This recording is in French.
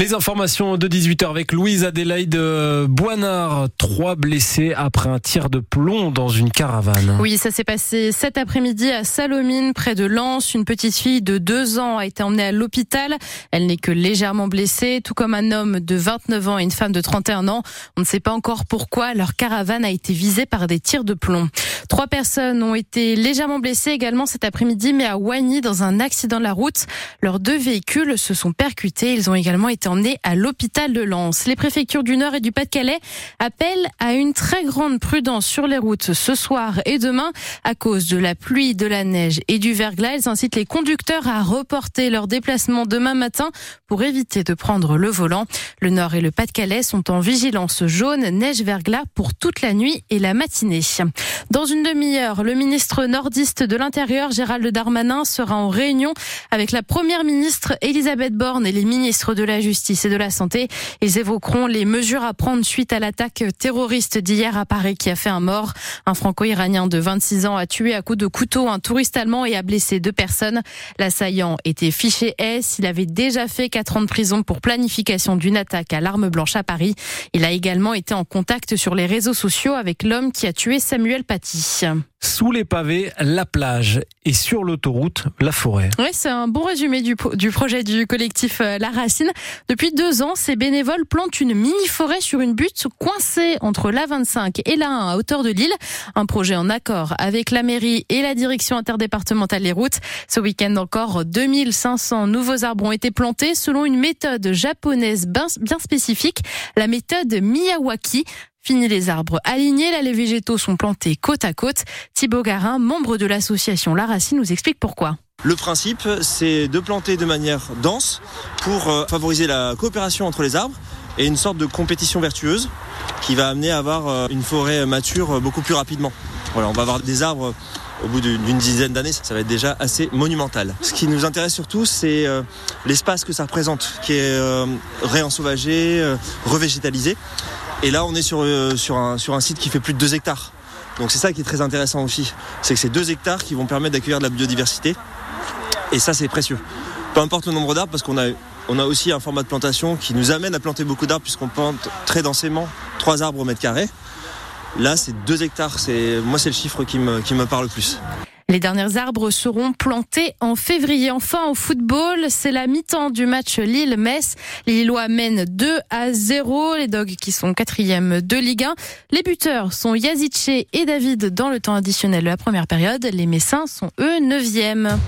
Les informations de 18h avec Louise Adélaïde Boinard. Trois blessés après un tir de plomb dans une caravane. Oui, ça s'est passé cet après-midi à Salomine, près de Lens. Une petite fille de deux ans a été emmenée à l'hôpital. Elle n'est que légèrement blessée, tout comme un homme de 29 ans et une femme de 31 ans. On ne sait pas encore pourquoi leur caravane a été visée par des tirs de plomb. Trois personnes ont été légèrement blessées également cet après-midi, mais à Wagny, dans un accident de la route. Leurs deux véhicules se sont percutés. Ils ont également été emmenés à l'hôpital de Lens. Les préfectures du Nord et du Pas-de-Calais appellent à une très grande prudence sur les routes ce soir et demain à cause de la pluie, de la neige et du verglas. Ils incitent les conducteurs à reporter leur déplacement demain matin pour éviter de prendre le volant. Le Nord et le Pas-de-Calais sont en vigilance jaune, neige, verglas pour toute la nuit et la matinée. Dans une demi-heure, le ministre nordiste de l'Intérieur, Gérald Darmanin, sera en réunion avec la première ministre Elisabeth Borne et les ministres de la Justice et de la Santé. Ils évoqueront les mesures à prendre suite à l'attaque terroriste d'hier à Paris qui a fait un mort. Un franco-iranien de 26 ans a tué à coups de couteau un touriste allemand et a blessé deux personnes. L'assaillant était fiché S. Il avait déjà fait quatre ans de prison pour planification d'une attaque à l'arme blanche à Paris. Il a également été en contact sur les réseaux sociaux avec l'homme qui a tué Samuel Paty. Sous les pavés, la plage et sur l'autoroute, la forêt. Oui, c'est un bon résumé du, projet du collectif euh, La Racine. Depuis deux ans, ces bénévoles plantent une mini-forêt sur une butte coincée entre l'A25 et l'A1 à hauteur de l'île. Un projet en accord avec la mairie et la direction interdépartementale des routes. Ce week-end encore, 2500 nouveaux arbres ont été plantés selon une méthode japonaise bien spécifique, la méthode Miyawaki. Fini les arbres alignés, là les végétaux sont plantés côte à côte. Thibaut Garin, membre de l'association La Racine, nous explique pourquoi. Le principe, c'est de planter de manière dense pour euh, favoriser la coopération entre les arbres et une sorte de compétition vertueuse qui va amener à avoir euh, une forêt mature euh, beaucoup plus rapidement. Voilà, on va avoir des arbres au bout d'une dizaine d'années, ça va être déjà assez monumental. Ce qui nous intéresse surtout, c'est l'espace que ça représente, qui est réensauvagé, revégétalisé. Et là, on est sur, sur, un, sur un site qui fait plus de 2 hectares. Donc c'est ça qui est très intéressant aussi. C'est que c'est 2 hectares qui vont permettre d'accueillir de la biodiversité. Et ça, c'est précieux. Peu importe le nombre d'arbres, parce qu'on a, on a aussi un format de plantation qui nous amène à planter beaucoup d'arbres, puisqu'on plante très densément 3 arbres au mètre carré. Là, c'est 2 hectares. C'est, moi, c'est le chiffre qui me, qui me parle le plus. Les derniers arbres seront plantés en février. Enfin, au football, c'est la mi-temps du match Lille-Metz. Les Lillois mènent 2 à 0. Les Dogs qui sont quatrième de Ligue 1. Les buteurs sont Yazice et David dans le temps additionnel de la première période. Les Messins sont eux neuvième.